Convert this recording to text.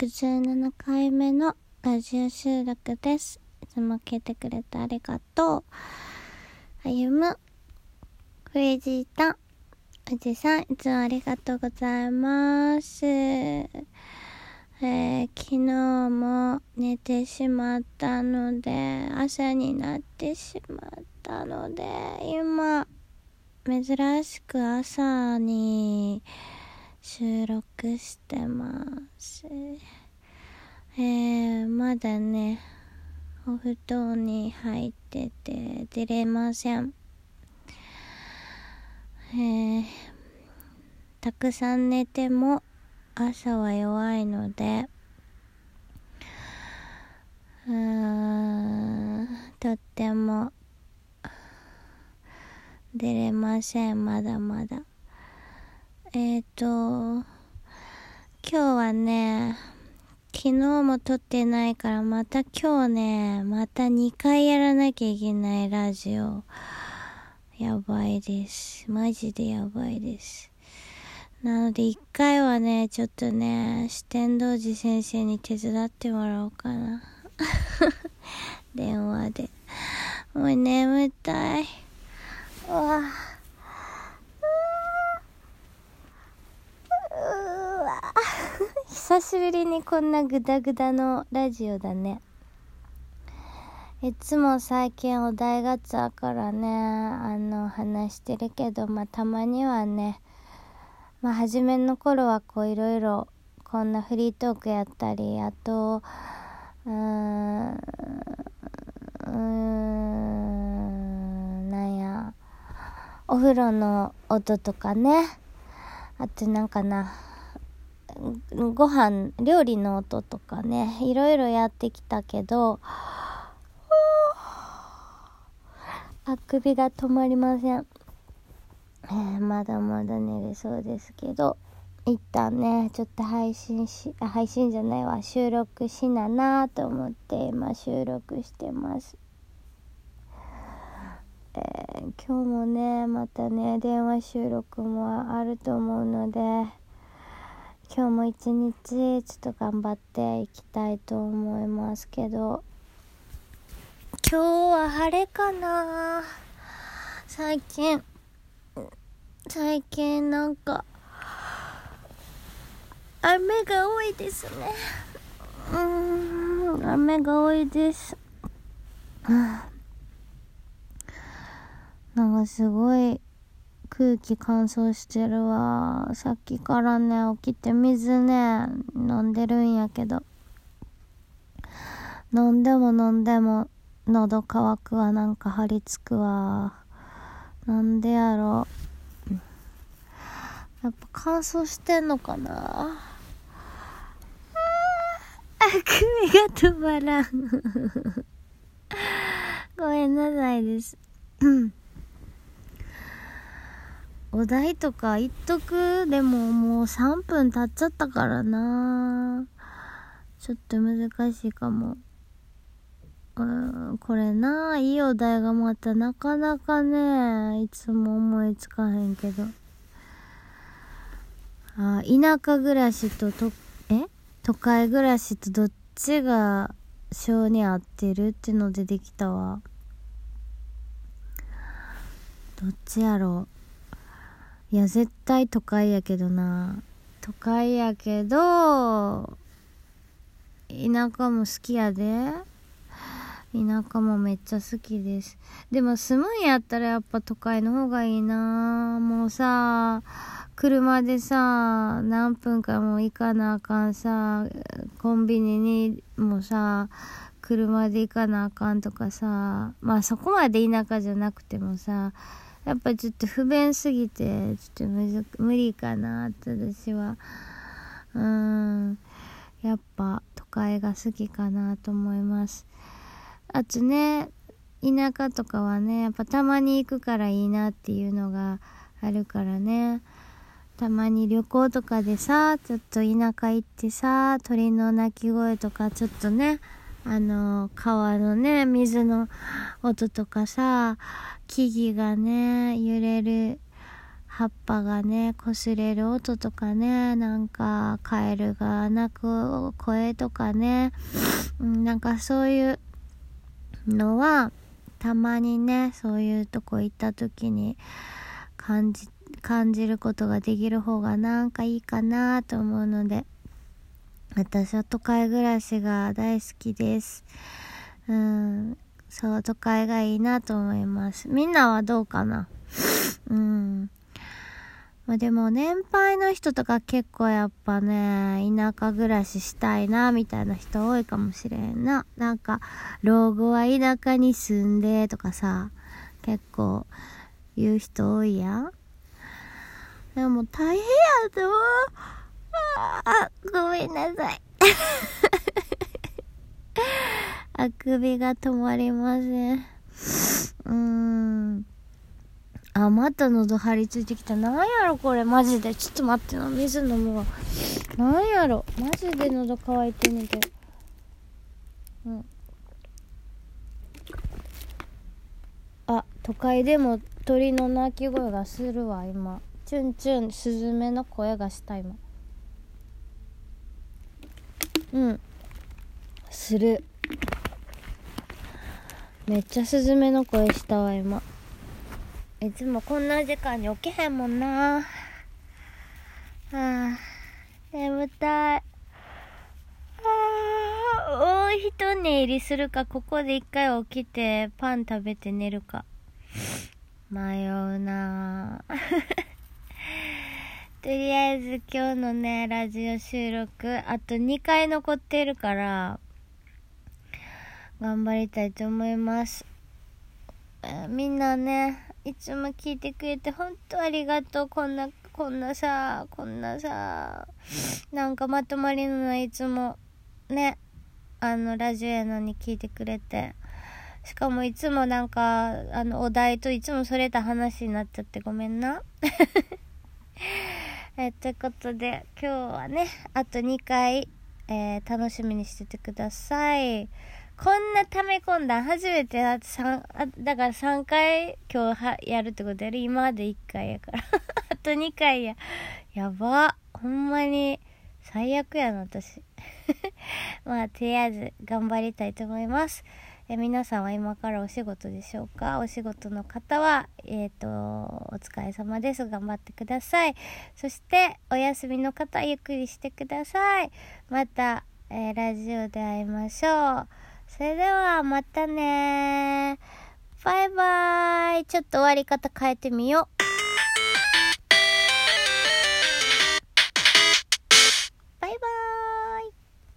67回目のラジオ収録です。いつも聞いてくれてありがとう。あゆむ、クレイジータン、おじさん、いつもありがとうございます。えー、昨日も寝てしまったので、朝になってしまったので、今、珍しく朝に、収録してます。えー、まだね、お布団に入ってて出れません。えー、たくさん寝ても朝は弱いので、うーん、とっても出れません、まだまだ。えっ、ー、と、今日はね、昨日も撮ってないからまた今日ね、また2回やらなきゃいけないラジオ。やばいです。マジでやばいです。なので1回はね、ちょっとね、四天王寺先生に手伝ってもらおうかな。電話で。もう眠たい。うわぁ久しぶりにこんなグダグダのラジオだね。いつも最近お題ガチャからね、あの、話してるけど、まあ、たまにはね、まあ、初めの頃はこういろいろ、こんなフリートークやったり、あと、うーん、うーん、なんや、お風呂の音とかね、あとなんかな、ご飯料理の音とかねいろいろやってきたけどあくびが止まりません、えー、まだまだ寝れそうですけど一旦ねちょっと配信し配信じゃないわ収録しななと思って今収録してます。えー、今日もねまたね電話収録もあると思うので今日も一日ちょっと頑張っていきたいと思いますけど。今日は晴れかな。最近最近なんか雨が多いですね。うん雨が多いです。なんかすごい空気乾燥してるわ。さっきからね、起きて水ね、飲んでるんやけど。飲んでも飲んでも、喉乾くわ、なんか張り付くわ。なんでやろやっぱ乾燥してんのかなあくびが止まらん ごめんなさいです。お題とか言っとく？でももう3分経っちゃったからなちょっと難しいかも。うん、これな、いいお題がまたなかなかね、いつも思いつかへんけど。あ、田舎暮らしとと、え？都会暮らしとどっちが性に合ってるってのでできたわ。どっちやろう？いや、絶対都会やけどな。都会やけど、田舎も好きやで。田舎もめっちゃ好きです。でも住むんやったらやっぱ都会の方がいいなもうさ、車でさ、何分かも行かなあかんさ、コンビニにもさ、車で行かなあかんとかさ、まあそこまで田舎じゃなくてもさ、やっぱちょっと不便すぎてちょっとむず無理かなって私は。うーん。やっぱ都会が好きかなと思います。あとね田舎とかはねやっぱたまに行くからいいなっていうのがあるからね。たまに旅行とかでさちょっと田舎行ってさ鳥の鳴き声とかちょっとねあの川のね水の音とかさ木々がね揺れる葉っぱがね擦れる音とかねなんかカエルが鳴く声とかね、うん、なんかそういうのはたまにねそういうとこ行った時に感じ感じることができる方がなんかいいかなと思うので私は都会暮らしが大好きですうんそう都会がいいなと思いますみんなはどうかな？うんまあ、でも年配の人とか結構やっぱね、田舎暮らししたいな、みたいな人多いかもしれんな。なんか、老後は田舎に住んでとかさ、結構言う人多いやん。でも大変やと思う。ごめんなさい。あくびが止まりません。うーん。あ、また喉張り付いてきた。なんやろこれ、マジで。ちょっと待ってな。水飲むわ。なんやろ。マジで喉乾いてんねんけど。うん。あ、都会でも鳥の鳴き声がするわ、今。チュンチュン、スズメの声がした、今。うん。する。めっちゃスズメの声したわ、今。いつもこんな時間に起きへんもんな。はあ。眠たい。あ。大一寝入りするか。ここで一回起きてパン食べて寝るか。迷うなとりあえず今日のねラジオ収録あと2回残ってるから頑張りたいと思いますえみんなねいつも聞いてくれて本当ありがとう。こんな、こんなさ、こんなさ、なんかまとまりのないいつも、ね、あの、ラジオやのに聞いてくれて。しかもいつもなんか、あの、お題といつもそれた話になっちゃってごめんな。えということで、今日はね、あと2回、えー、楽しみにしててください。こんな溜め込んだ初めてだって3あだから3回今日はやるってことやる。今まで1回やから。あと2回や。やば。ほんまに最悪やな私。まあとりあえず頑張りたいと思います。え皆さんは今からお仕事でしょうか？お仕事の方はえっ、ー、とお疲れ様です。頑張ってください。そしてお休みの方ゆっくりしてください。また、えー、ラジオで会いましょう。それではまたねバイバーイ。ちょっと終わり方変えてみよう。